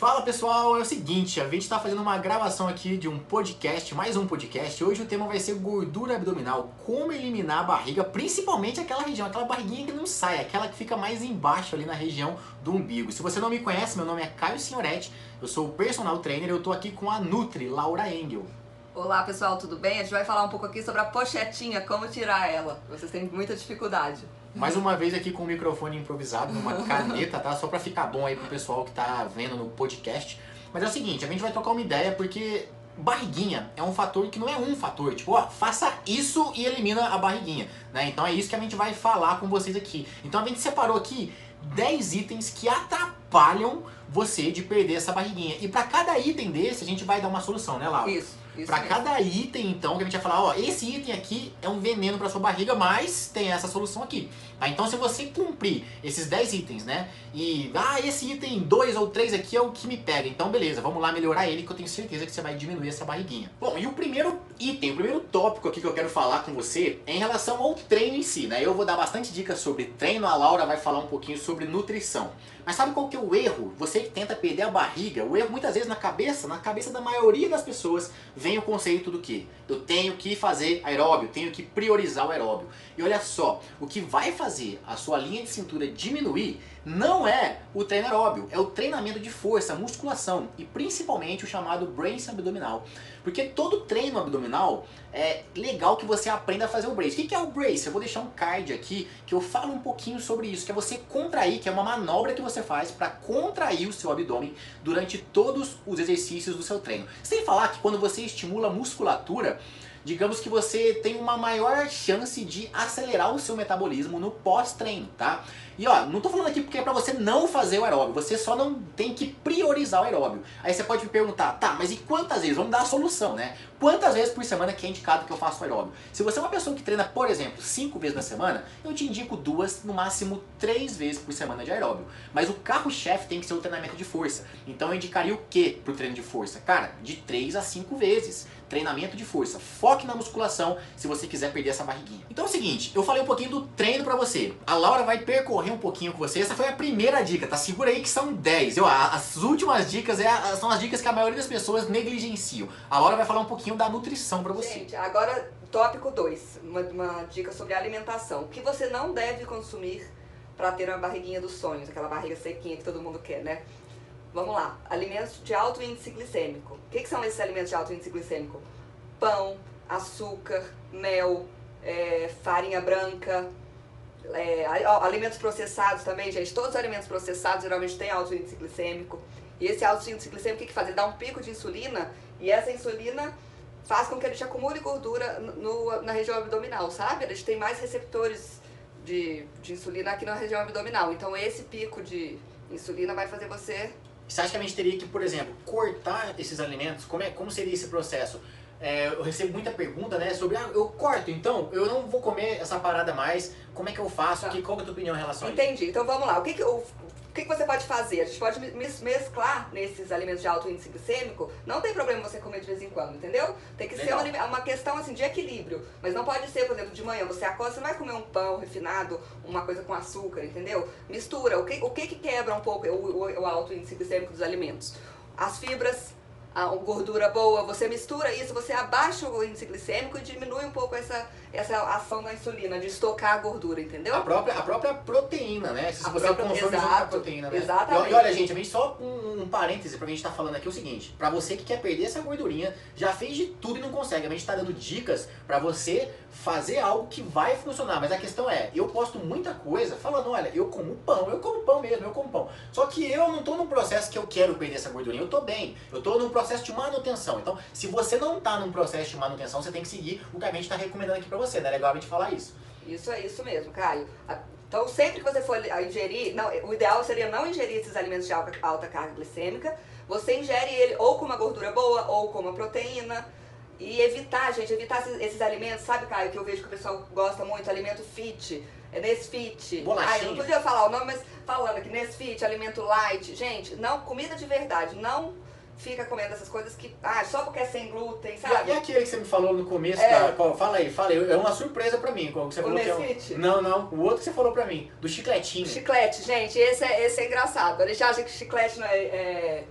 Fala pessoal, é o seguinte, a gente está fazendo uma gravação aqui de um podcast, mais um podcast. Hoje o tema vai ser gordura abdominal, como eliminar a barriga, principalmente aquela região, aquela barriguinha que não sai, aquela que fica mais embaixo ali na região do umbigo. Se você não me conhece, meu nome é Caio Signoretti, eu sou o personal trainer, eu tô aqui com a Nutri, Laura Engel. Olá pessoal, tudo bem? A gente vai falar um pouco aqui sobre a pochetinha, como tirar ela. Vocês têm muita dificuldade. Mais uma vez aqui com o microfone improvisado, numa caneta, tá? Só pra ficar bom aí pro pessoal que tá vendo no podcast. Mas é o seguinte, a gente vai trocar uma ideia porque barriguinha é um fator que não é um fator. Tipo, ó, faça isso e elimina a barriguinha, né? Então é isso que a gente vai falar com vocês aqui. Então a gente separou aqui 10 itens que atrapalham você de perder essa barriguinha. E para cada item desse, a gente vai dar uma solução, né, Laura? Isso. Para cada item, então, que a gente vai falar, ó, esse item aqui é um veneno para sua barriga, mas tem essa solução aqui. Tá? Então, se você cumprir esses 10 itens, né? E, ah, esse item 2 ou 3 aqui é o que me pega. Então, beleza, vamos lá melhorar ele, que eu tenho certeza que você vai diminuir essa barriguinha. Bom, e o primeiro item, o primeiro tópico aqui que eu quero falar com você é em relação ao treino em si, né? Eu vou dar bastante dicas sobre treino, a Laura vai falar um pouquinho sobre nutrição. Mas sabe qual que é o erro? Você que tenta perder a barriga, o erro muitas vezes na cabeça, na cabeça da maioria das pessoas, vem o conceito do que? Eu tenho que fazer aeróbio, tenho que priorizar o aeróbio. E olha só, o que vai fazer a sua linha de cintura diminuir não é o treino aeróbio, é o treinamento de força, musculação e principalmente o chamado brace abdominal. Porque todo treino abdominal é legal que você aprenda a fazer o brace. O que é o brace? Eu vou deixar um card aqui que eu falo um pouquinho sobre isso, que é você contrair, que é uma manobra que você faz para contrair o seu abdômen durante todos os exercícios do seu treino. Sem falar que quando você estimula a musculatura, digamos que você tem uma maior chance de acelerar o seu metabolismo no pós-treino, tá? E ó, não tô falando aqui porque é pra você não fazer o aeróbio, você só não tem que priorizar o aeróbio. Aí você pode me perguntar, tá, mas e quantas vezes? Vamos dar a solução, né? Quantas vezes por semana que é indicado que eu faço aeróbio? Se você é uma pessoa que treina, por exemplo, cinco vezes na semana, eu te indico duas, no máximo três vezes por semana de aeróbio. Mas o carro-chefe tem que ser o treinamento de força. Então eu indicaria o que pro treino de força? Cara, de três a cinco vezes. Treinamento de força. Foque na musculação se você quiser perder essa barriguinha. Então é o seguinte, eu falei um pouquinho do treino pra você. A Laura vai percorrer um pouquinho com você. Essa foi a primeira dica, tá? Segura aí que são 10. Eu, as últimas dicas é, são as dicas que a maioria das pessoas negligenciam. A Laura vai falar um pouquinho da nutrição para você. Gente, agora tópico 2, uma, uma dica sobre alimentação. O que você não deve consumir para ter uma barriguinha dos sonhos, aquela barriga sequinha que todo mundo quer, né? Vamos lá, alimentos de alto índice glicêmico. O que, que são esses alimentos de alto índice glicêmico? Pão, açúcar, mel, é, farinha branca, é, alimentos processados também, gente. Todos os alimentos processados geralmente têm alto índice glicêmico. E esse alto índice glicêmico, o que, que faz? Ele dá um pico de insulina e essa insulina faz com que a gente acumule gordura no, na região abdominal, sabe? A gente tem mais receptores de, de insulina aqui na região abdominal. Então esse pico de insulina vai fazer você... Você acha que a gente teria que, por exemplo, cortar esses alimentos? Como, é, como seria esse processo? É, eu recebo muita pergunta, né, sobre, ah, eu corto, então, eu não vou comer essa parada mais, como é que eu faço? Tá. Que, qual é a tua opinião em relação Entendi. a isso? Entendi, então vamos lá. O que que, o, o que, que você pode fazer? A gente pode mesclar nesses alimentos de alto índice glicêmico. Não tem problema você comer de vez em quando, entendeu? Tem que Legal. ser uma, uma, questão assim de equilíbrio. Mas não pode ser, por exemplo, de manhã você acorda, você não vai comer um pão refinado, uma coisa com açúcar, entendeu? Mistura. O que, o que, que quebra um pouco o, o, o alto índice glicêmico dos alimentos? As fibras, a gordura boa, você mistura isso, você abaixa o índice glicêmico e diminui um pouco essa, essa ação da insulina, de estocar a gordura, entendeu? A própria, a própria proteína, né? Se a você própria, consome exato, a proteína, né? Exatamente. E, olha, gente, só um, um parêntese pra gente estar tá falando aqui o seguinte, pra você que quer perder essa gordurinha, já fez de tudo e não consegue, a gente tá dando dicas pra você fazer algo que vai funcionar, mas a questão é, eu posto muita coisa falando, olha, eu como pão, eu como pão mesmo, eu como pão. Só que eu não tô num processo que eu quero perder essa gordurinha, eu tô bem, eu tô num processo de manutenção. Então, se você não tá num processo de manutenção, você tem que seguir o que a gente tá recomendando aqui pra você, né? É legal a gente falar isso. Isso é isso mesmo, Caio. Então, sempre que você for ingerir, não, o ideal seria não ingerir esses alimentos de alta, alta carga glicêmica, você ingere ele ou com uma gordura boa ou com uma proteína, e evitar, gente, evitar esses, esses, alimentos, sabe, Caio, que eu vejo que o pessoal gosta muito, alimento fit, é Nesfit. Bolachinha. Ai, não podia falar o nome, mas falando aqui, Nesfit, alimento light. Gente, não, comida de verdade, não fica comendo essas coisas que, ah, só porque é sem glúten, sabe? E, e aquele que você me falou no começo, é. da, qual, fala aí, fala aí, é uma surpresa pra mim, qual que você o falou que é um, Não, não, o outro que você falou pra mim, do chicletinho. Chiclete, gente, esse é, esse é engraçado, a gente acha que chiclete não é, é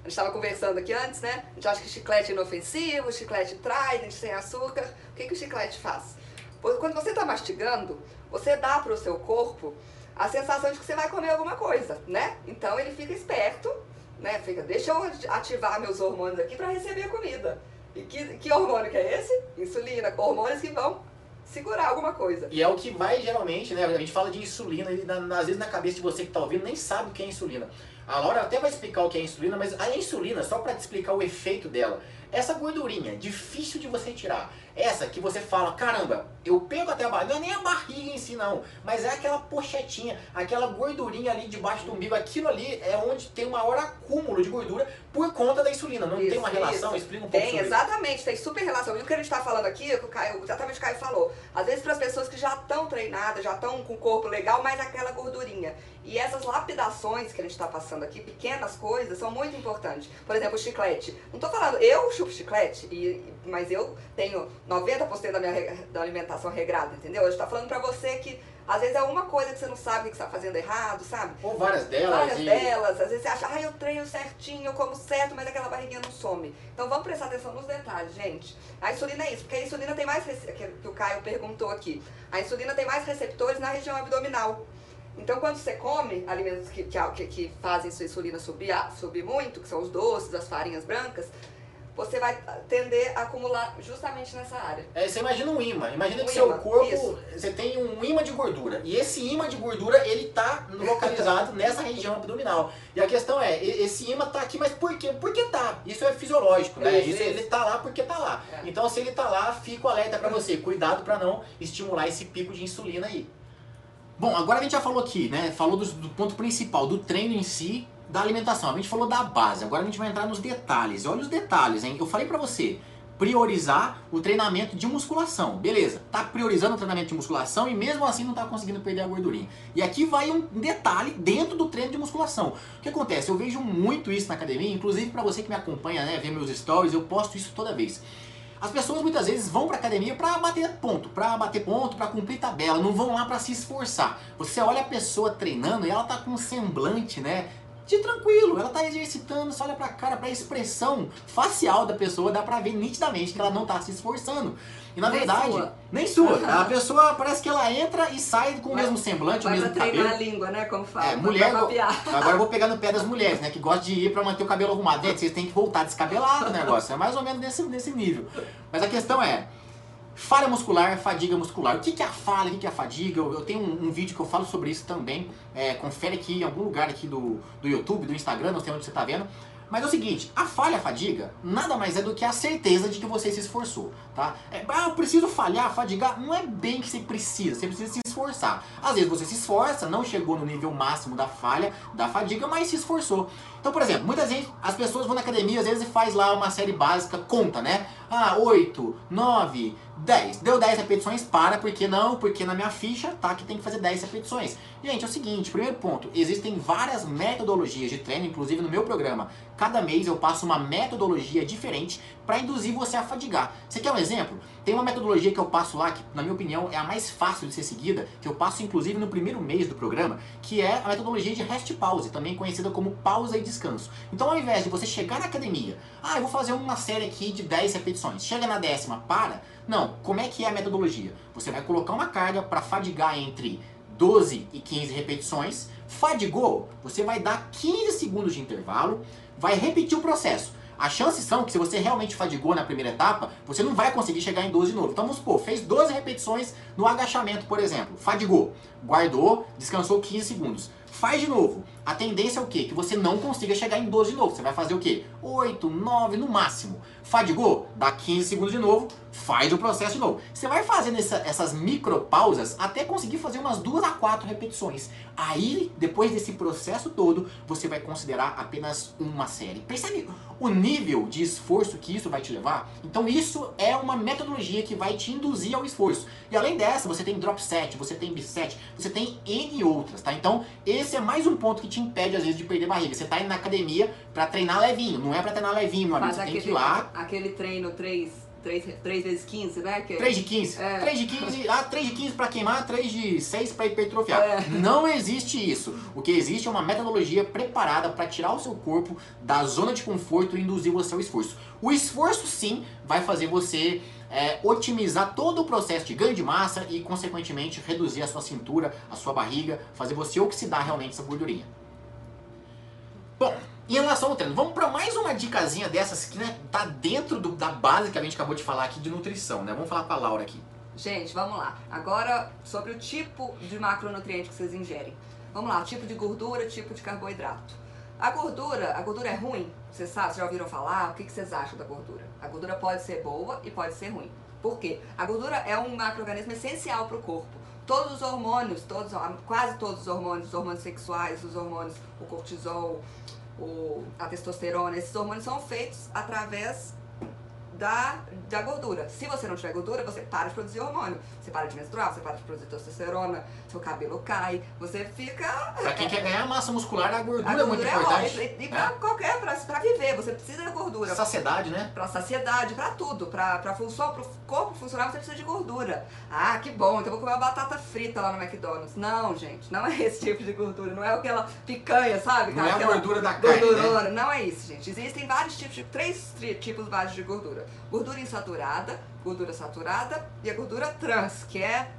A gente estava conversando aqui antes, né? A gente acha que chiclete é inofensivo, chiclete Trident, sem açúcar. O que, que o chiclete faz? Quando você está mastigando, você dá para o seu corpo a sensação de que você vai comer alguma coisa, né? Então ele fica esperto, né? Fica, deixa eu ativar meus hormônios aqui para receber a comida. E que, que hormônio que é esse? Insulina, hormônios que vão segurar alguma coisa. E é o que vai geralmente, né? A gente fala de insulina e às vezes na cabeça de você que está ouvindo nem sabe o que é insulina. A Laura até vai explicar o que é insulina, mas a insulina, só para te explicar o efeito dela, essa gordurinha, difícil de você tirar. Essa que você fala, caramba, eu pego até a barriga, não é nem a barriga em si não, mas é aquela pochetinha, aquela gordurinha ali debaixo do umbigo, aquilo ali é onde tem o maior acúmulo de gordura por conta da insulina. Não isso, tem uma relação? Isso. Explica um pouco Tem, exatamente, tem super relação. E o que a gente está falando aqui, o Caio, exatamente o Caio falou, às vezes para as pessoas que já estão treinadas, já estão com o corpo legal, mas aquela gordurinha. E essas lapidações que a gente está passando aqui, pequenas coisas, são muito importantes. Por exemplo, o chiclete. Não estou falando, eu chupo chiclete, e, mas eu tenho 90% da minha da alimentação regrada, entendeu? A gente tá falando pra você que às vezes é uma coisa que você não sabe que você tá fazendo errado, sabe? Ou várias delas. Várias e... delas. Às vezes você acha, ah, eu treino certinho, eu como certo, mas aquela barriguinha não some. Então vamos prestar atenção nos detalhes, gente. A insulina é isso, porque a insulina tem mais, que o Caio perguntou aqui, a insulina tem mais receptores na região abdominal. Então, quando você come alimentos que, que, que fazem sua insulina subir, subir muito, que são os doces, as farinhas brancas, você vai tender a acumular justamente nessa área. É, você imagina um imã. Imagina um que seu corpo, isso. você tem um imã de gordura. E esse imã de gordura, ele tá localizado nessa região abdominal. E a questão é, esse imã tá aqui, mas por quê? Porque tá. Isso é fisiológico, né? Isso, isso, ele tá lá porque tá lá. É. Então, se ele tá lá, fica o alerta para você. Cuidado para não estimular esse pico de insulina aí. Bom, agora a gente já falou aqui, né? Falou do, do ponto principal, do treino em si, da alimentação. A gente falou da base, agora a gente vai entrar nos detalhes. Olha os detalhes, hein? Eu falei pra você, priorizar o treinamento de musculação. Beleza, tá priorizando o treinamento de musculação e mesmo assim não tá conseguindo perder a gordurinha. E aqui vai um detalhe dentro do treino de musculação. O que acontece? Eu vejo muito isso na academia, inclusive para você que me acompanha, né, vê meus stories, eu posto isso toda vez. As pessoas muitas vezes vão para academia para bater ponto, para bater ponto, para cumprir tabela, não vão lá para se esforçar. Você olha a pessoa treinando e ela tá com um semblante, né, de tranquilo, ela tá exercitando, você olha pra cara, pra expressão facial da pessoa, dá pra ver nitidamente que ela não tá se esforçando. E na nem verdade, sua. nem sua. A pessoa parece que ela entra e sai com o mesmo semblante, o mesmo cabelo. treinar a língua, né? Como fala. É, mulher. Agora eu vou pegar no pé das mulheres, né? Que gostam de ir pra manter o cabelo arrumado. Gente, vocês têm que voltar descabelado o negócio. É mais ou menos nesse, nesse nível. Mas a questão é. Falha muscular, fadiga muscular. O que, é a falha, o que, é a fadiga? Eu, tenho um, um, vídeo que eu falo sobre isso também. É, confere aqui em algum lugar aqui do, do YouTube, do Instagram, não sei onde você está vendo. Mas é o seguinte, a falha, a fadiga, nada mais é do que a certeza de que você se esforçou, tá? É, ah, eu preciso falhar, fadigar, não é bem que você precisa, você precisa se esforçar. Às vezes você se esforça, não chegou no nível máximo da falha, da fadiga, mas se esforçou. Então, por exemplo, muitas vezes as pessoas vão na academia, às vezes faz lá uma série básica, conta, né? Ah, 8, 9, 10. Deu 10 repetições, para, porque não? Porque na minha ficha tá que tem que fazer 10 repetições. Gente, é o seguinte, primeiro ponto, existem várias metodologias de treino, inclusive no meu programa. Cada mês eu passo uma metodologia diferente para induzir você a fadigar. Você quer um exemplo? Tem uma metodologia que eu passo lá, que na minha opinião é a mais fácil de ser seguida, que eu passo inclusive no primeiro mês do programa, que é a metodologia de rest pause, também conhecida como pausa e descanso. Então ao invés de você chegar na academia, ah, eu vou fazer uma série aqui de 10 repetições, chega na décima, para. Não, como é que é a metodologia? Você vai colocar uma carga para fadigar entre 12 e 15 repetições. Fadigou, você vai dar 15 segundos de intervalo, vai repetir o processo. As chances são que se você realmente fadigou na primeira etapa, você não vai conseguir chegar em 12 de novo. Então vamos supor, fez 12 repetições no agachamento, por exemplo. Fadigou, guardou, descansou 15 segundos. Faz de novo. A tendência é o quê? Que você não consiga chegar em 12 de novo. Você vai fazer o quê? 8, 9 no máximo. Fadigou? Dá 15 segundos de novo, faz o processo de novo. Você vai fazendo essa, essas micropausas até conseguir fazer umas duas a quatro repetições. Aí, depois desse processo todo, você vai considerar apenas uma série. Percebe o nível de esforço que isso vai te levar? Então isso é uma metodologia que vai te induzir ao esforço. E além dessa, você tem drop set, você tem biset, você tem N outras, tá? Então esse é mais um ponto que te impede às vezes de perder barriga. Você tá indo na academia para treinar levinho, não é para treinar levinho, meu amigo. Você aquele, tem que ir lá. Aquele treino 3 3, 3 vezes 15, né? Que... 3 de 15? É. 3 de 15, ah, 3 de 15 pra queimar, 3 de 6 pra hipertrofiar. É. Não existe isso. O que existe é uma metodologia preparada para tirar o seu corpo da zona de conforto e induzir você ao esforço. O esforço, sim, vai fazer você é, otimizar todo o processo de ganho de massa e, consequentemente, reduzir a sua cintura, a sua barriga, fazer você oxidar realmente essa gordurinha. Bom, em relação ao treino, vamos para mais uma dicasinha dessas que né, tá dentro do- da base que a gente acabou de falar aqui de nutrição, né? Vamos falar com a Laura aqui. Gente, vamos lá. Agora, sobre o tipo de macronutriente que vocês ingerem. Vamos lá, tipo de gordura, tipo de carboidrato. A gordura, a gordura é ruim? Vocês sabem, vocês já ouviram falar? O que vocês acham da gordura? A gordura pode ser boa e pode ser ruim. Por quê? A gordura é um macroorganismo essencial para o corpo. Todos os hormônios, todos, quase todos os hormônios, os hormônios sexuais, os hormônios, o cortisol, o, a testosterona, esses hormônios são feitos através da, da gordura. Se você não tiver gordura, você para de produzir hormônio. Você para de menstruar, você para de produzir testosterona, seu cabelo cai, você fica. Pra quem quer ganhar massa muscular, a gordura, A é muito gordura é importante. ótima. E, e pra né? qualquer, pra, pra viver, você precisa da gordura. Saciedade, né? Pra saciedade, pra tudo. Pra, pra função, pro corpo funcionar, você precisa de gordura. Ah, que bom, então eu vou comer uma batata frita lá no McDonald's. Não, gente, não é esse tipo de gordura. Não é aquela picanha, sabe? Não é a Aquela gordura da carne, né? Gordurona. Não é isso, gente. Existem vários tipos de. três tipos básicos de gordura: gordura insaturada, gordura saturada e a gordura trans, que é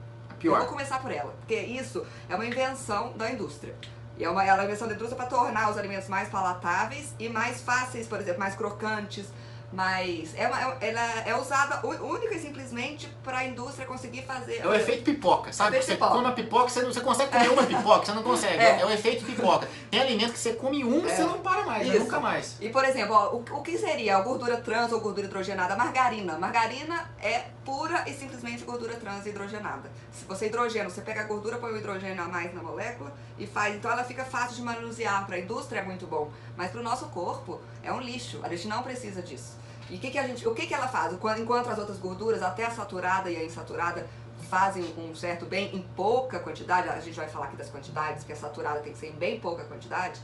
eu vou Pior. começar por ela, porque isso é uma invenção da indústria. E é uma, ela é uma invenção da indústria para tornar os alimentos mais palatáveis e mais fáceis, por exemplo, mais crocantes, mais. É uma, é- ela é usada única e simplesmente para a indústria conseguir fazer. É o efeito pipoca, sabe? Efeito você pipoca. come uma pipoca, você, não, você consegue comer uma pipoca, você não consegue. É. É, o efeito pipoca. Tem alimento que você come um e É. você não para mais, né? Nunca mais. E, por exemplo, ó, o, o que seria a gordura trans ou gordura hidrogenada? Margarina. Margarina é pura e simplesmente gordura trans hidrogenada. Se você hidrogena, você pega a gordura, põe o hidrogênio a mais na molécula e faz. Então ela fica fácil de manusear. Para a indústria é muito bom. Mas para o nosso corpo é um lixo. A gente não precisa disso. E o que, que a gente, o que, que ela faz? Enquanto as outras gorduras, até a saturada e a insaturada, fazem um certo bem em pouca quantidade, a gente vai falar aqui das quantidades, que a saturada tem que ser em bem pouca quantidade.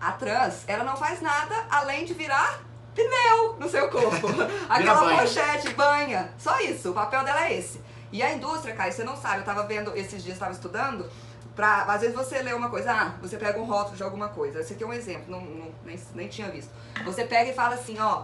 A trans, ela não faz nada além de virar pneu no seu corpo. Aquela banha. pochete, banha. Só isso, o papel dela é esse. E a indústria, Caio, você não sabe, eu tava vendo esses dias, tava estudando, pra, às vezes você lê uma coisa, ah, você pega um rótulo de alguma coisa. Esse aqui é um exemplo, não, não- nem, nem tinha visto. Você pega e fala assim, ó,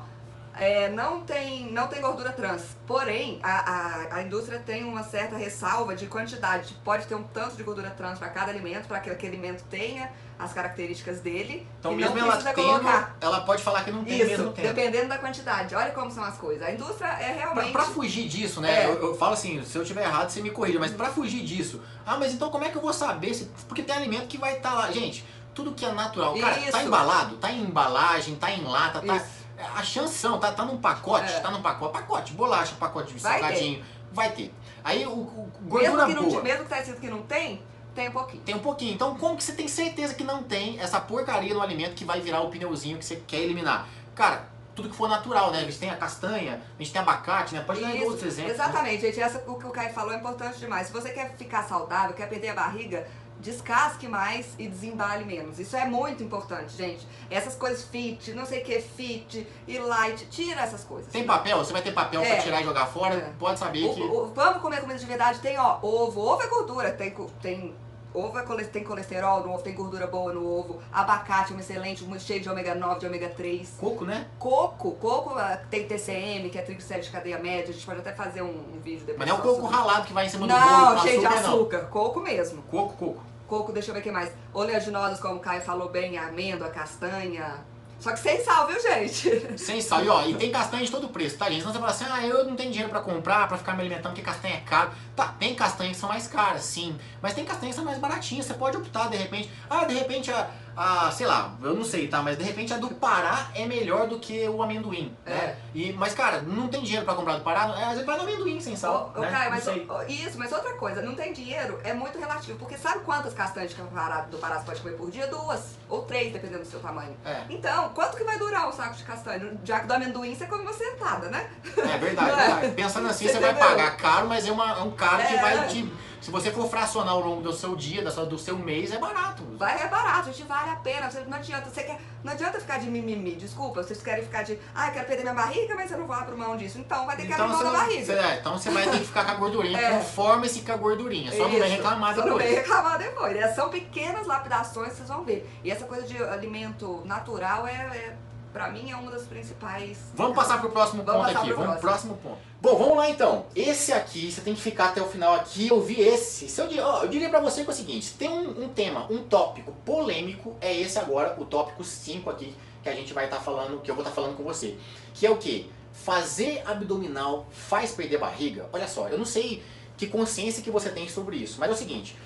é, não, tem, não tem gordura trans. Porém, a, a, a indústria tem uma certa ressalva de quantidade. Pode ter um tanto de gordura trans para cada alimento, para que aquele alimento tenha as características dele. Então, mesmo não ela tendo, ela pode falar que não tem Isso, mesmo tempo. dependendo da quantidade. Olha como são as coisas. A indústria é realmente. pra fugir disso, né? É. Eu, eu falo assim, se eu tiver errado, você me corrija, mas pra fugir disso, ah, mas então como é que eu vou saber? Se, porque tem alimento que vai estar lá. Gente, tudo que é natural, cara, tá Isso. embalado, tá em embalagem, tá em lata, tá. Isso. A chance são, tá, tá num pacote, É. tá num pacote, pacote, bolacha, pacote de Vai salgadinho, vai ter. Aí o, o gordura mesmo que, não, boa. ti- mesmo que tá escrito que não tem, tem um pouquinho. Tem um pouquinho. Então, como que você tem certeza que não tem essa porcaria no alimento que vai virar o pneuzinho que você quer eliminar? Cara, tudo que for natural, né? A gente tem a castanha, a gente tem abacate, né? Pode dar outros exemplos. né? Exatamente, gente. Essa, o que o Caio falou é importante demais. Se você quer ficar saudável, quer perder a barriga, descasque mais e desembale menos. Isso é muito importante, gente. Essas coisas fit, não sei o que, fit e light, tira essas coisas. Tem papel? Você vai ter papel É. pra tirar e jogar fora? É. Pode saber O- que. o- vamos comer comida de verdade? Tem, ó, ovo. Ovo é gordura, tem, tem ovo é tem colesterol no ovo, tem gordura boa no ovo. Abacate é um excelente, um cheio de ômega 9, de ômega 3. Coco, né? Coco, coco ah, tem TCM, que é triglicérides de cadeia média. A gente pode até fazer um, um vídeo depois. Mas não é o coco sobre- ralado que vai em cima do bolo. Não, cheio de açúcar, não. açúcar. Coco mesmo. Coco, coco. Coco, deixa eu ver o que mais. Oleaginosas, como o Caio falou bem, amêndoa, castanha. Só que sem sal, viu, gente? Sem sal. E ó, e tem castanha de todo preço, tá, gente? Senão você fala assim, ah, eu não tenho dinheiro pra comprar, pra ficar me alimentando, porque castanha é caro. Tá, tem castanhas que são mais caras, sim. Mas tem castanhas que são mais baratinhas. Você pode optar, de repente. Ah, de repente a, a sei lá, eu não sei, tá? Mas de repente a do Pará é melhor do que o amendoim, É. né? E, mas, cara, não tem dinheiro pra comprar do Pará, é, às vezes vai no amendoim sem sal. Ô, né? Caio, mas ô, isso, mas outra coisa, não tem dinheiro é muito relativo. Porque sabe quantas castanhas de Pará, do Pará você pode comer por dia? Duas. Ou três, dependendo do seu tamanho. É, Então, quanto que vai durar um saco de castanha? Já que do amendoim você come uma sentada, né? é verdade, é? verdade. Pensando assim, Você você vai pagar caro, mas é, uma, é um cara que É. vai te. Se você for fracionar ao longo do seu dia, do seu mês, é barato. Vai, é barato, gente, vale a pena. Você, não adianta, você quer, não adianta ficar de mimimi, desculpa. Vocês querem ficar de, ah, eu quero perder minha barriga, mas eu não vou abrir mão disso. Então vai ter que abrir mão da não- barriga. é, então você vai ter que ficar com a gordurinha. É. Conforme-se com a gordurinha. Só não vai Isso, reclamar Só não depois. vem reclamar depois. né? São pequenas lapidações vocês vão ver. E essa coisa de alimento natural é, é pra mim, é uma das principais. Vamos passar pro próximo Vamos ponto aqui. Vamos pro próximo ponto. Bom, vamos lá então. Esse aqui, você tem que ficar até o final aqui e ouvir esse. Se eu, eu diria pra você que é o seguinte: se tem um, um tema, um tópico polêmico, é esse agora, o tópico 5 aqui, que a gente vai estar falando, que eu vou estar falando com você. Que é o quê? Fazer abdominal faz perder barriga? Olha só, eu não sei que consciência que você tem sobre isso, mas é o seguinte.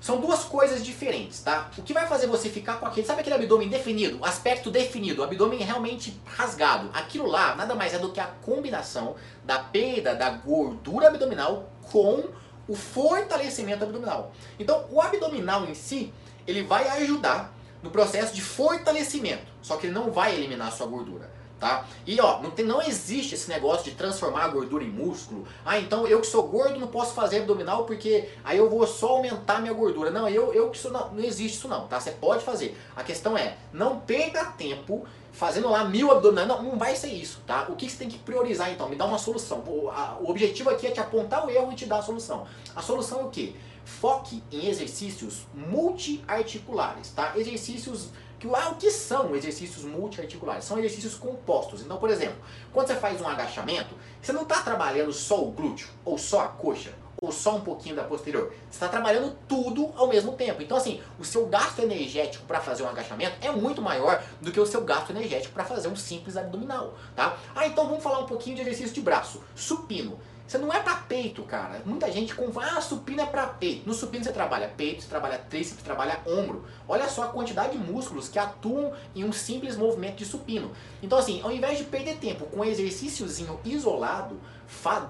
São duas coisas diferentes, tá? O que vai fazer você ficar com aquele, sabe aquele abdômen definido, aspecto definido, o abdômen realmente rasgado? Aquilo lá nada mais é do que a combinação da perda da gordura abdominal com o fortalecimento abdominal. Então, o abdominal em si, ele vai ajudar no processo de fortalecimento, só que ele não vai eliminar a sua gordura. Tá? E ó, não, tem, não existe esse negócio de transformar a gordura em músculo. Ah, então eu que sou gordo não posso fazer abdominal porque aí eu vou só aumentar minha gordura. Não, eu, eu que sou. Não, não existe isso não, tá? Você pode fazer. A questão é, não perca tempo fazendo lá mil abdominais. Não, não vai ser isso, tá? O que você tem que priorizar então? Me dá uma solução. O, a- o objetivo aqui é te apontar o erro e te dar a solução. A solução é o quê? Foque em exercícios multiarticulares, tá? Exercícios que ah, o que são exercícios multiarticulares? São exercícios compostos. Então, por exemplo, quando você faz um agachamento, você não está trabalhando só o glúteo, ou só a coxa, ou só um pouquinho da posterior. Você está trabalhando tudo ao mesmo tempo. Então, assim, o seu gasto energético para fazer um agachamento é muito maior do que o seu gasto energético para fazer um simples abdominal, tá? Ah, então vamos falar um pouquinho de exercício de braço. Supino. Você não é pra peito, cara. Muita gente confunde, ah, supino é pra peito. No supino você trabalha peito, você trabalha tríceps, trabalha ombro. Olha só a quantidade de músculos que atuam em um simples movimento de supino. Então assim, ao invés de perder tempo com um exercíciozinho isolado,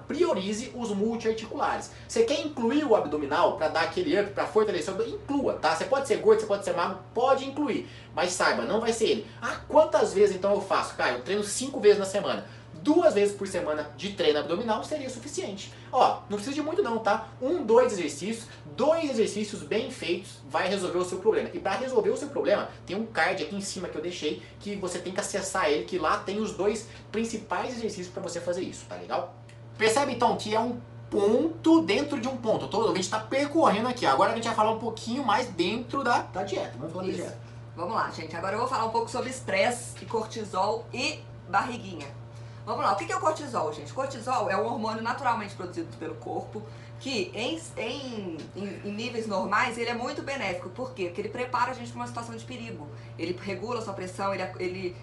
priorize os multiarticulares. Você quer incluir o abdominal para dar aquele up, para fortalecer o abdômen? Inclua, tá? Você pode ser gordo, você pode ser magro, pode incluir. Mas saiba, não vai ser ele. Ah, quantas vezes então eu faço? Cara, eu treino cinco vezes na semana duas vezes por semana de treino abdominal seria suficiente. Ó, não precisa de muito não, tá? Um, dois exercícios, dois exercícios bem feitos vai resolver o seu problema. E para resolver o seu problema, tem um card aqui em cima que eu deixei que você tem que acessar ele, que lá tem os dois principais exercícios para você fazer isso, tá legal? Percebe então que é um ponto dentro de um ponto. Todo, a gente está percorrendo aqui. Agora a gente vai falar um pouquinho mais dentro da, da dieta. Vamos falar Isso. da dieta. Vamos lá, gente. Agora eu vou falar um pouco sobre estresse e cortisol e barriguinha. Vamos lá, o que é o cortisol, gente? Cortisol é um hormônio naturalmente produzido pelo corpo que em, em, em- níveis normais ele é muito benéfico. Por quê? Porque ele prepara a gente para uma situação de perigo. Ele regula a sua pressão, ele, ele,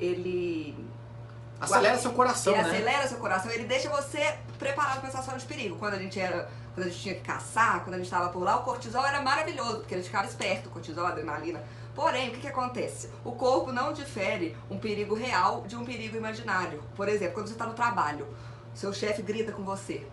ele Acelera seu coração, ele né? acelera seu coração, ele deixa você preparado para situação de perigo. Quando a gente era, quando a gente tinha que caçar, quando a gente estava por lá, o cortisol era maravilhoso, porque a gente ficava esperto, cortisol, adrenalina. Porém, o que, que acontece? O corpo não difere um perigo real de um perigo imaginário. Por exemplo, quando você está no trabalho, seu chefe grita com você.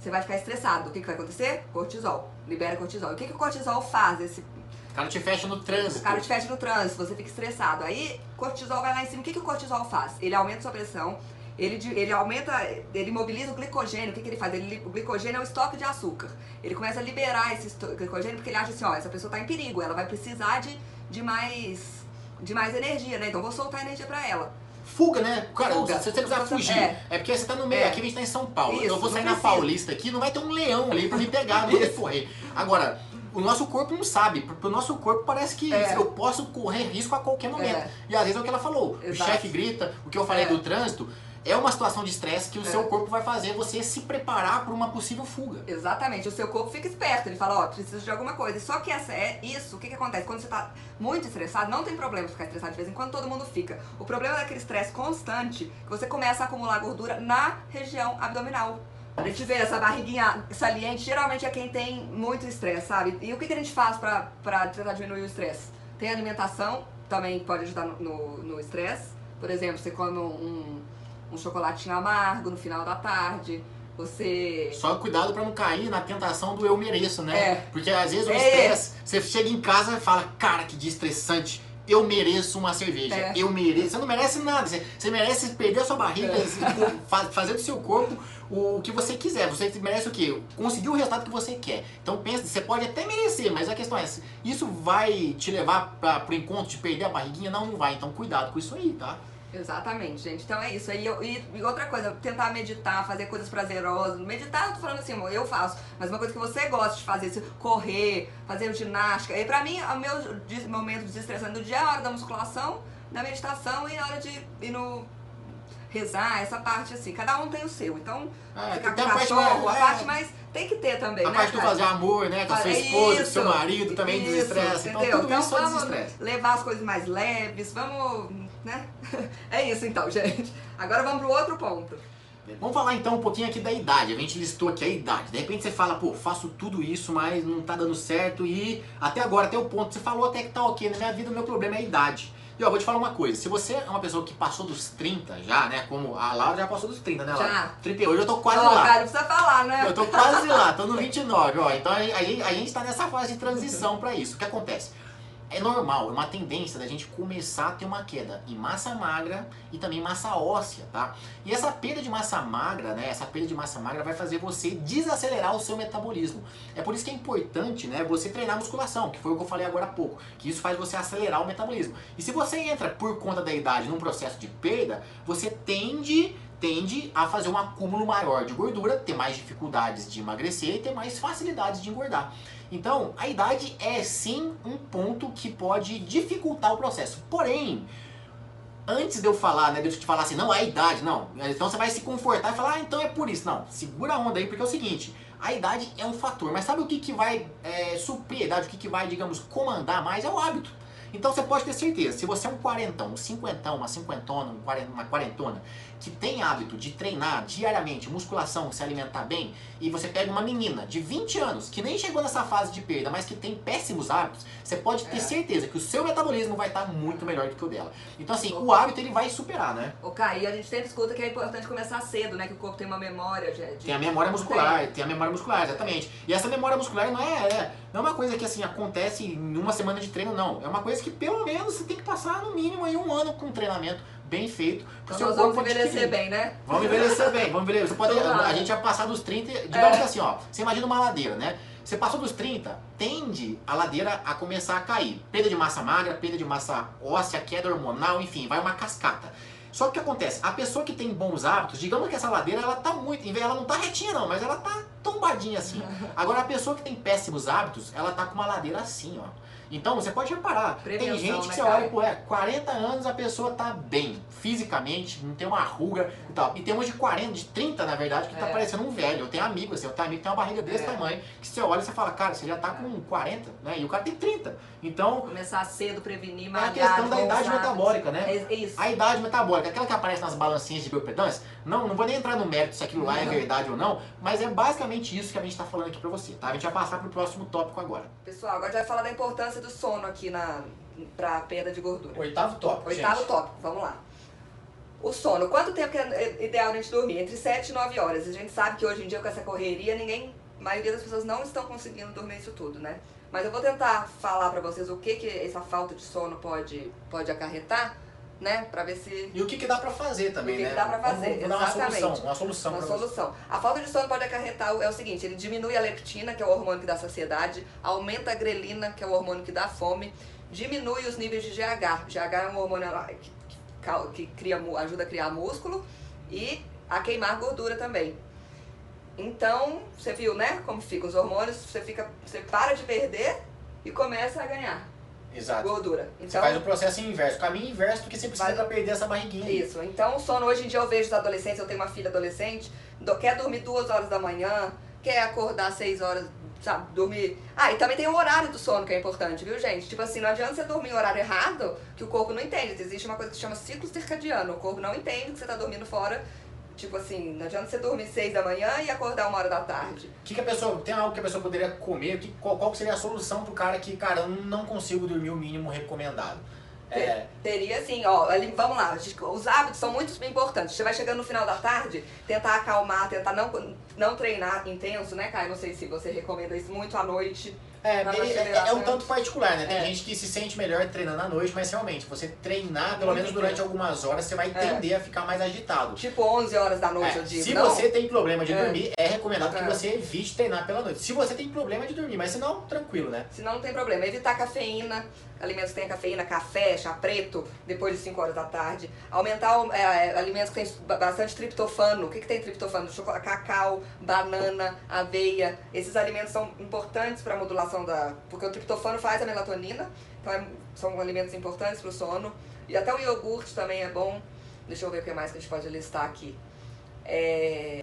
Você vai ficar estressado. O que, que vai acontecer? Cortisol. Libera cortisol. E o que, que o cortisol faz? Esse O cara te fecha no trânsito. o cara te fecha no trânsito, você fica estressado. Aí, cortisol vai lá em cima. O que, que o cortisol faz? Ele aumenta sua pressão, ele, ele aumenta, ele mobiliza o glicogênio. O que, que ele faz? Ele, o glicogênio é o estoque de açúcar. Ele começa a liberar esse glicogênio porque ele acha assim, ó, essa pessoa tá em perigo, ela vai precisar de, de mais de mais energia, né? Então vou soltar energia pra ela. Fuga, né? Cara, Fuga. se você precisar fugir, é. é. porque você tá no meio, É. aqui a gente tá em São Paulo. Isso, eu vou sair na precisa. Paulista aqui, não vai ter um leão ali pra me pegar, não vou correr. Agora, o nosso corpo não sabe. Pro, pro nosso corpo parece que É. eu posso correr risco a qualquer momento. É. E às vezes é o que ela falou. Exato. O chefe grita, o que eu falei É. do trânsito, é uma situação de estresse que o É. seu corpo vai fazer você se preparar para uma possível fuga. Exatamente, o seu corpo fica esperto, ele fala, ó, preciso de alguma coisa. Só que essa é isso, o que, que acontece? Quando você tá muito estressado, não tem problema ficar estressado de vez em quando, todo mundo fica. O problema é daquele estresse constante, que você começa a acumular gordura na região abdominal. A gente vê essa barriguinha saliente, geralmente é quem tem muito estresse, sabe? E o que, que a gente faz pra, pra tentar diminuir o estresse? Tem alimentação, também pode ajudar no- no no estresse. Por exemplo, você come um, um chocolatinho amargo no final da tarde, você Só cuidado para não cair na tentação do eu mereço, né? É. Porque às vezes o É. estresse, você chega em casa e fala, cara, que dia estressante. eu mereço uma cerveja, É. eu mereço. Você não merece nada, você, você merece perder a sua barriga, É. fa- fazer do seu corpo o que você quiser. Você merece o quê? Conseguir o resultado que você quer. Então pensa, você pode até merecer, mas a questão é, isso vai te levar para pro encontro de perder a barriguinha? Não, não vai. Então cuidado com isso aí, tá? Exatamente, gente. Então é isso. E, eu- e- outra coisa, tentar meditar, fazer coisas prazerosas. Meditar, eu tô falando assim, amor, eu faço. Mas uma coisa que você gosta de fazer, se correr, fazer ginástica. E pra mim, o meu momento desestressante do dia é a hora da musculação, da meditação e a hora de ir no rezar, essa parte assim. Cada um tem o seu. Então, É, ficar com a cachorro, a é. parte mais. Tem que ter também, A né? parte do fazer amor, né? Com a sua É esposa, com seu isso, marido também isso, desestressa. Então entendeu? tudo isso é vamos desestresse. levar as coisas mais leves, vamos, né? É isso então, gente. Agora vamos pro outro ponto. Vamos falar então um pouquinho aqui da idade. A gente listou aqui a idade. De repente você fala, pô, faço tudo isso, mas não tá dando certo. E até agora, até o ponto, você falou até que tá ok. Na minha vida, o meu problema é a idade. E ó, vou te falar uma coisa. Se você é uma pessoa que passou dos 30 já, né? Como a Laura já passou dos 30, né, Laura? Já. 38, eu tô quase Ó, lá. cara, não precisa falar, né? Eu tô quase lá, tô no 29, ó. Então a gente, a gente tá nessa fase de transição pra isso. O que acontece? É normal, é uma tendência da gente começar a ter uma queda em massa magra e também massa óssea, tá? E essa perda de massa magra, né? Essa perda de massa magra vai fazer você desacelerar o seu metabolismo. É por isso que é importante, né? Você treinar musculação, que foi o que eu falei agora há pouco. Que isso faz você acelerar o metabolismo. E se você entra por conta da idade num processo de perda, você tende tende a fazer um acúmulo maior de gordura, ter mais dificuldades de emagrecer e ter mais facilidades de engordar. Então, a idade é sim um ponto que pode dificultar o processo. Porém, antes de eu falar, né, de eu te falar assim, não, é a idade, não. Então você vai se confortar e falar, ah, então é por isso. Não, segura a onda aí, porque é o seguinte, a idade é um fator, mas sabe o que, que vai é, suprir a idade, o que, que vai, digamos, comandar mais? É o hábito. Então você pode ter certeza, se você é um quarentão, um cinquentão, uma cinquentona, um uma quarentona, que tem hábito de treinar diariamente, musculação, se alimentar bem, e você pega uma menina de 20 anos, que nem chegou nessa fase de perda, mas que tem péssimos hábitos, você pode ter É. certeza que o seu metabolismo vai estar muito melhor do que o dela. Então assim, o hábito ele vai superar, né? Ô, Kai, a gente sempre escuta que é importante começar cedo, né? Que o corpo tem uma memória de... Tem a memória muscular, tem a memória muscular, exatamente. E essa memória muscular não é, é- não é uma coisa que assim acontece em uma semana de treino, não. É uma coisa que pelo menos você tem que passar no mínimo aí um ano com um treinamento bem feito. Então seu nós vamos corpo envelhecer adquirir. bem, né? Vamos envelhecer bem, vamos envelhecer. Você pode, Então a gente vai passar dos 30, digamos É. assim, ó, você imagina uma ladeira, né? Você passou dos 30, tende a ladeira a começar a cair. Perda de massa magra, perda de massa óssea, queda hormonal, enfim, vai uma cascata. Só que o que acontece? A pessoa que tem bons hábitos, digamos que essa ladeira ela tá muito, ela não tá retinha não, mas ela tá tombadinha assim. Agora a pessoa que tem péssimos hábitos, ela tá com uma ladeira assim, ó. Então você pode reparar, Prevenção, tem gente que né, você cara? olha, pô, é, 40 anos a pessoa tá bem, fisicamente, não tem uma ruga e tal. E tem uns de 40, de 30 na verdade, que tá É. parecendo um velho. Eu tenho amigo assim, eu tenho amigo que tem uma barriga desse É. tamanho, que você olha e você fala, cara, você já tá com 40, né? E o cara tem 30. Então, Começar cedo, prevenir, é malhar, a questão da idade metabólica, né? É isso. A idade metabólica, aquela que aparece nas balancinhas de biopedância, não, não vou nem entrar no mérito se aquilo lá é verdade ou não, mas é basicamente isso que a gente tá falando aqui pra você, tá? A gente vai passar pro próximo tópico agora. Pessoal, agora a gente vai falar da importância do sono aqui na, pra perda de gordura. Oitavo tópico, Oitavo tópico, vamos lá. O sono. Quanto tempo que é ideal a gente dormir? Entre 7 e 9 horas. A gente sabe que hoje em dia com essa correria, ninguém, a maioria das pessoas não estão conseguindo dormir isso tudo, né? Mas eu vou tentar falar pra vocês o que, que essa falta de sono pode, pode acarretar, né? Pra ver se E o que, que dá pra fazer também, O que né? que dá pra fazer, Vamos, dar uma exatamente. solução, uma solução uma pra você. solução. A falta de sono pode acarretar o- é o seguinte, ele diminui a leptina, que é o hormônio que dá saciedade, aumenta a grelina, que é o hormônio que dá fome, diminui os níveis de GH. GH é um hormônio que, que, cria, ajuda a criar músculo e a queimar gordura também. Então, você viu, né, como ficam os hormônios, você fica, você para de perder e começa a ganhar Exato. gordura. Você Então, faz o processo inverso, o caminho inverso do que você precisa perder essa barriguinha. Isso. Então, o sono, hoje em dia eu vejo os adolescentes, eu tenho uma filha adolescente, do- quer dormir duas horas da manhã, quer acordar seis horas, sabe, dormir. Ah, e também tem o horário do sono que é importante, viu, gente? Tipo assim, não adianta você dormir em horário errado, que o corpo não entende. Existe uma coisa que se chama ciclo circadiano. O corpo não entende que você tá dormindo fora. Tipo assim, não adianta você dormir seis da manhã e acordar uma hora da tarde. O que, que a pessoa. Tem algo que a pessoa poderia comer? Que, qual, qual seria a solução pro cara que, cara, eu não consigo dormir o mínimo recomendado? É, Teria assim, ó, vamos lá, os hábitos são muito importantes. Você vai chegando no final da tarde, tentar acalmar, tentar não, não treinar intenso, né, Caio? Não sei se você recomenda isso muito à noite. É, é, é, um é- tanto particular, né? Tem É. gente que se sente melhor treinando à noite, mas realmente, você treinar pelo menos durante algumas horas, você vai É. tender a ficar mais agitado. Tipo 11 horas da noite, É, eu digo. se não? você tem problema de É. dormir, é recomendado que você evite treinar pela noite. Se você tem problema de dormir, mas se não, tranquilo, né? Senão não tem problema. Evitar cafeína, alimentos que têm cafeína, café, chá preto, depois de 5 horas da tarde. Aumentar é, alimentos que têm ba- bastante triptofano. O que, que tem triptofano? Chocolate, cacau, banana, aveia. Esses alimentos são importantes para a da. Porque o triptofano faz a melatonina, então é- são alimentos importantes para o sono. E até o iogurte também é bom. Deixa eu ver o que mais que a gente pode listar aqui. É,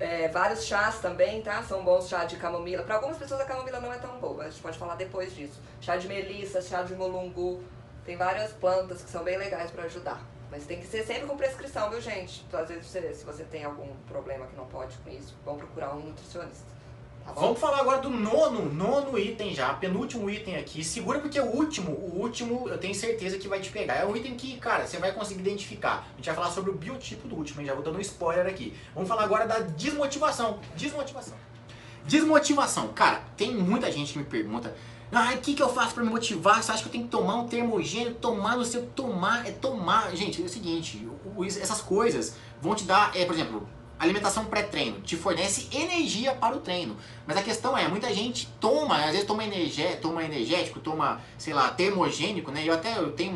é, vários chás também, tá? São bons chá de camomila. Para algumas pessoas a camomila não é tão boa, a gente pode falar depois disso. Chá de melissa, chá de molungu. Tem várias plantas que são bem legais para ajudar. Mas tem que ser sempre com prescrição, viu, gente? Então, às vezes, se você tem algum problema que não pode com isso, vamos procurar um nutricionista. Tá? Vamos falar agora do nono, nono item já, penúltimo item aqui. Segura porque o último, o último eu tenho certeza que vai te pegar. É um item que, cara, você vai conseguir identificar. A gente vai falar sobre o biotipo do último, hein? já vou dando um spoiler aqui. Vamos falar agora da desmotivação. Desmotivação. Desmotivação. Cara, tem muita gente que me pergunta. Ah, o que, que eu faço pra me motivar? Você acha que eu tenho que tomar um termogênio? Tomar, não sei, tomar, é tomar. Gente, é o seguinte, essas coisas vão te dar, é, por exemplo, alimentação pré-treino, te fornece energia para o treino. Mas a questão é, muita gente toma, às vezes toma, energé, toma energético, toma, sei lá, termogênico, né? Eu até eu tenho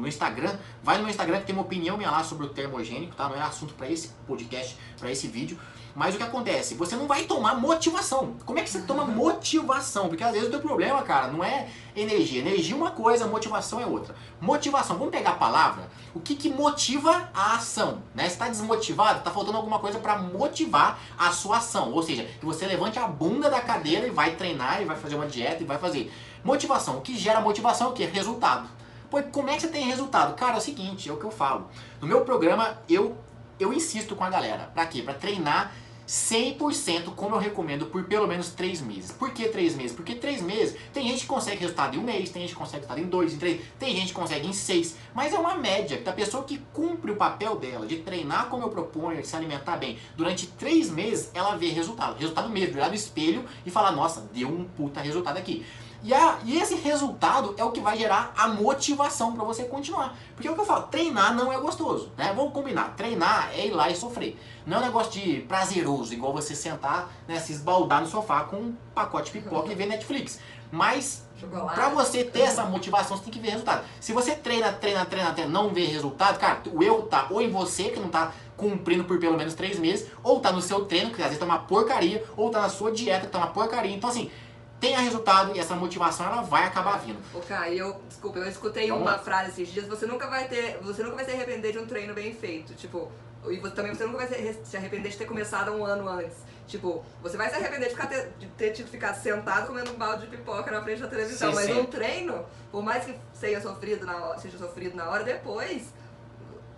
no Instagram, vai no meu Instagram que tem uma opinião minha lá sobre o termogênico, tá? Não é assunto para esse podcast, para esse vídeo. Mas o que acontece? Você não vai tomar motivação. Como é que você toma motivação? Porque às vezes o teu problema, cara, não é energia. Energia é uma coisa, motivação é outra. Motivação, vamos pegar a palavra. O que, que motiva a ação? Né? Está desmotivado, está faltando alguma coisa para motivar a sua ação. Ou seja, que você levante a bunda da cadeira e vai treinar, e vai fazer uma dieta e vai fazer. Motivação. O que gera motivação é o quê? Resultado. Pô, como é que você tem resultado? Cara, é o seguinte, é o que eu falo. No meu programa, eu, eu insisto com a galera. Pra quê? Pra treinar 100% como eu recomendo por pelo menos 3 meses. Por que 3 meses? Porque 3 meses, tem gente que consegue resultado em um mês, tem gente que consegue resultado em 2, em 3, tem gente que consegue em 6, mas é uma média da pessoa que cumpre o papel dela de treinar como eu proponho, de se alimentar bem, durante 3 meses ela vê resultado, resultado mesmo, olhar no espelho e falar, nossa, deu um puta resultado aqui. E, a, e esse resultado é o que vai gerar a motivação para você continuar. Porque é o que eu falo, treinar não é gostoso, né? Vamos combinar, treinar é ir lá e sofrer. Não é um negócio de prazeroso, igual você sentar, né, se esbaldar no sofá com um pacote de pipoca e ver Netflix. Mas. Pra você ter essa motivação, você tem que ver resultado. Se você treina, treina, treina, treina, não vê resultado, cara, o erro tá ou em você, que não tá cumprindo por pelo menos três meses, ou tá no seu treino, que às vezes tá uma porcaria, ou tá na sua dieta, que tá uma porcaria. Então, assim, tenha resultado e essa motivação ela vai acabar vindo. Kai, eu, desculpa, eu escutei Vamos uma lá. frase esses dias, você nunca vai ter, você nunca vai se arrepender de um treino bem feito, tipo, e você, também você nunca vai se, arrepender de ter começado um ano antes. Tipo, você vai se arrepender de, ficar ter, de ter tido que ficar sentado comendo um balde de pipoca na frente da televisão, Sim, mas sim. um treino, por mais que seja sofrido na hora, seja sofrido na hora, depois...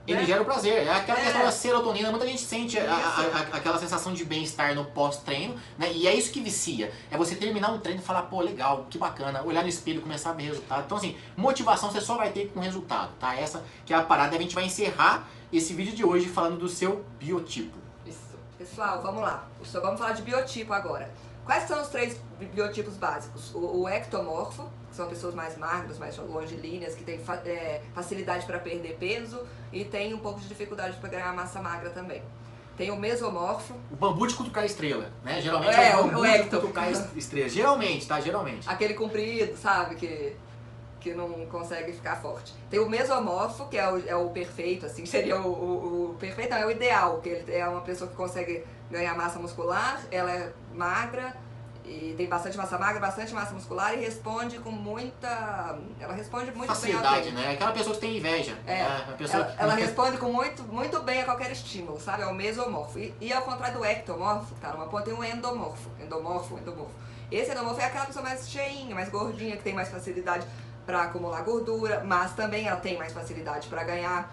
Ele né? gera o prazer. É aquela É. questão da serotonina. Muita gente sente a- a- aquela sensação de bem-estar no pós-treino, né? E é isso que vicia. É você terminar um treino e falar, pô, legal, que bacana. Olhar no espelho e começar a ver resultado. Então, assim, motivação você só vai ter com resultado, tá? Essa que é a parada. A gente vai encerrar esse vídeo de hoje falando do seu biotipo. Isso. Pessoal, vamos lá. Vamos falar de biotipo agora. Quais são os três bi- biotipos básicos? O, o ectomorfo, que são pessoas mais magras, mais longilíneas, que têm é, facilidade para perder peso e tem um pouco de dificuldade para ganhar massa magra também. Tem o mesomorfo, O bambu de cutucar estrela, né? Geralmente É, é, o- bambu o de cutucar es- estrela. Geralmente, tá? Geralmente. aquele comprido, sabe? Que, que não consegue ficar forte. Tem o mesomorfo, que é o, é o perfeito, assim, seria o, o, o perfeito, não, é o ideal, que ele é uma pessoa que consegue ganhar massa muscular, ela é magra e tem bastante massa magra, bastante massa muscular e responde com muita. Ela responde muito bem Facilidade, treino. né? Aquela pessoa que tem inveja. É, né? A pessoa Ela, ela responde com muito, muito bem a qualquer estímulo, sabe? É o mesomorfo. E, e ao contrário do ectomorfo, que tá numa ponta, tem o endomorfo. Endomorfo, endomorfo. Esse endomorfo é aquela pessoa mais cheinha, mais gordinha, que tem mais facilidade para acumular gordura, mas também ela tem mais facilidade para ganhar.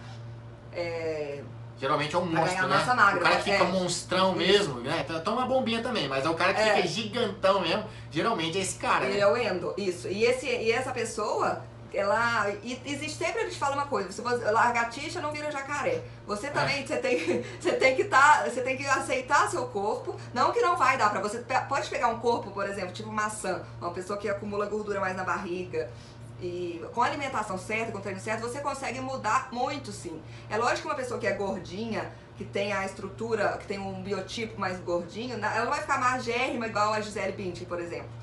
é, Geralmente é um Pra monstro, né? massa magra, o cara que fica é. monstrão mesmo, né? Toma uma bombinha também, mas é o cara que É. fica gigantão mesmo. Geralmente é esse cara, ele né? é o endo, isso. E, esse, e essa pessoa ela e existe sempre a gente fala uma coisa você lagartixa não vira jacaré você é. também é. você tem você tem que tá você tem que aceitar seu corpo não que não vai dar para você pode pegar um corpo por exemplo tipo maçã uma pessoa que acumula gordura mais na barriga e com a alimentação certa, com o treino certo, você consegue mudar muito sim. É lógico que uma pessoa que é gordinha, que tem a estrutura, que tem um biotipo mais gordinho, ela não vai ficar magérrima igual a Gisele Bündchen, por exemplo.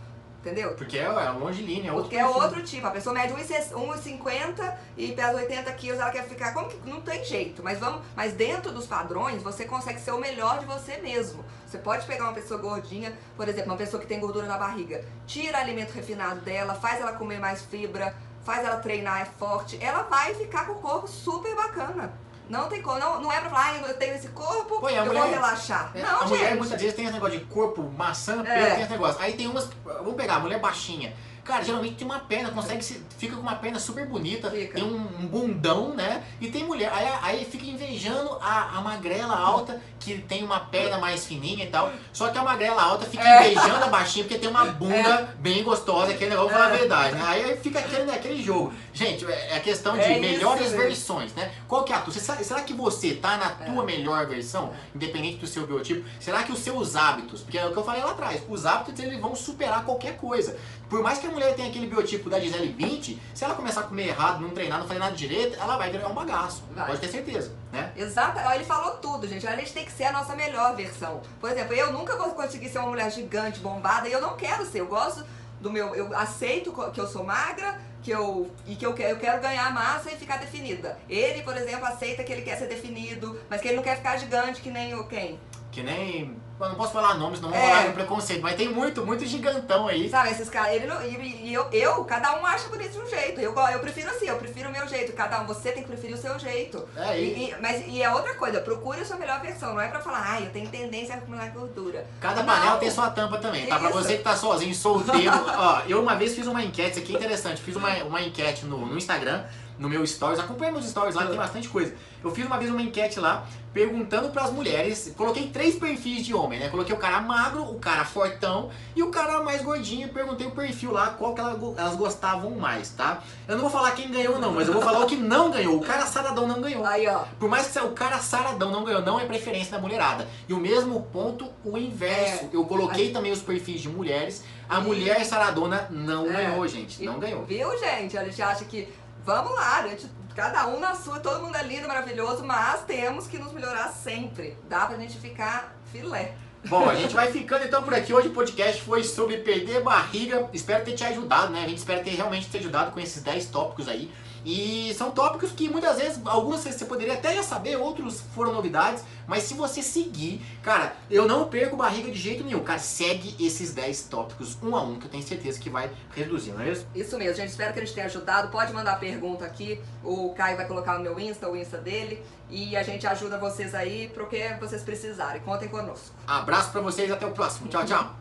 Entendeu? Porque é, é longilínea, é outro Porque é outro tipo. A pessoa mede 1,50 e pesa 80 quilos, ela quer ficar. Como que. Não tem jeito. Mas vamos. Mas dentro dos padrões, você consegue ser o melhor de você mesmo. Você pode pegar uma pessoa gordinha, por exemplo, uma pessoa que tem gordura na barriga, tira alimento refinado dela, faz ela comer mais fibra, faz ela treinar, é forte, ela vai ficar com o corpo super bacana. Não tem como, não, não é pra falar, ah, eu tenho esse corpo, Pô, eu mulher, vou relaxar. É, não, a gente. mulher muitas vezes tem esse negócio de corpo, maçã, pelo, é. tem esse negócio. Aí tem umas, vamos pegar, a mulher baixinha. Cara, geralmente tem uma perna, consegue se, fica com uma perna super bonita, fica. tem um, um, bundão, né? E tem mulher, aí, aí fica invejando a, a magrela alta, que tem uma perna mais fininha e tal. Só que a magrela alta fica é. invejando a baixinha, porque tem uma bunda é. bem gostosa, aquele negócio, vou falar a é. verdade, né? Aí fica aquele, né, aquele jogo. Gente, é, é questão de é melhores isso, versões, né? Qual que é a tua? Será que você tá na tua melhor versão, independente do seu biotipo? Será que os seus hábitos, porque é o que eu falei lá atrás, os hábitos eles vão superar qualquer coisa. Por mais que a mulher tenha aquele biotipo da Gisele 20, se ela começar a comer errado, não treinar, não fazer nada direito, ela vai virar um bagaço. Vai. Pode ter certeza, né? Exato. Ele falou tudo, gente. A gente tem que ser a nossa melhor versão. Por exemplo, eu nunca vou conseguir ser uma mulher gigante, bombada, e eu não quero ser. Eu gosto do meu. Eu aceito que eu sou magra, que eu e que eu quero, eu quero ganhar massa e ficar definida. Ele, por exemplo, aceita que ele quer ser definido, mas que ele não quer ficar gigante que nem o quem? Que nem eu não posso falar nomes, não vou é. falar preconceito, mas tem muito, muito gigantão aí. Sabe, esses caras, ele não, e, e eu, eu, cada um acha bonito de um jeito. Eu, eu prefiro assim, eu prefiro o meu jeito. Cada um, você tem que preferir o seu jeito. É, e, e, mas e é outra coisa, procure a sua melhor versão. Não é pra falar, ai, eu tenho tendência a acumular gordura. Cada não. panela tem sua tampa também, tá? Pra você que tá sozinho, solteiro. ó, eu uma vez fiz uma enquete, isso aqui é interessante, fiz uma, uma enquete no, no Instagram no meu stories, acompanha meus stories lá, tem bastante coisa. Eu fiz uma vez uma enquete lá, perguntando para as mulheres, coloquei três perfis de homem, né? Coloquei o cara magro, o cara fortão e o cara mais gordinho, perguntei o perfil lá, qual que elas gostavam mais, tá? Eu não vou falar quem ganhou não, mas eu vou falar o que não ganhou. O cara saradão não ganhou. Aí, ó. Por mais que o cara saradão não ganhou, não é preferência da mulherada. E o mesmo ponto, o inverso. É. Eu coloquei também os perfis de mulheres, a e... mulher saradona não é. ganhou, gente, não ganhou. Viu, gente? A gente acha que vamos lá, gente, cada um na sua, todo mundo é lindo, maravilhoso, mas temos que nos melhorar sempre. Dá pra gente ficar filé. Bom, a gente vai ficando então por aqui. Hoje o podcast foi sobre perder barriga. Espero ter te ajudado, né? A gente espera ter realmente te ajudado com esses 10 tópicos aí. E são tópicos que muitas vezes, alguns você poderia até já saber, outros foram novidades, mas se você seguir, cara, eu não perco barriga de jeito nenhum. Cara, segue esses 10 tópicos um a um, que eu tenho certeza que vai reduzir, não é isso? Isso mesmo, gente. Espero que a gente tenha ajudado. Pode mandar pergunta aqui. O Caio vai colocar no meu Insta, o Insta dele. E a gente ajuda vocês aí pro que vocês precisarem. Contem conosco. Abraço para vocês, até o próximo. Tchau, tchau.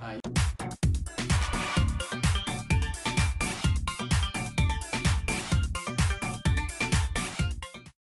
Aí.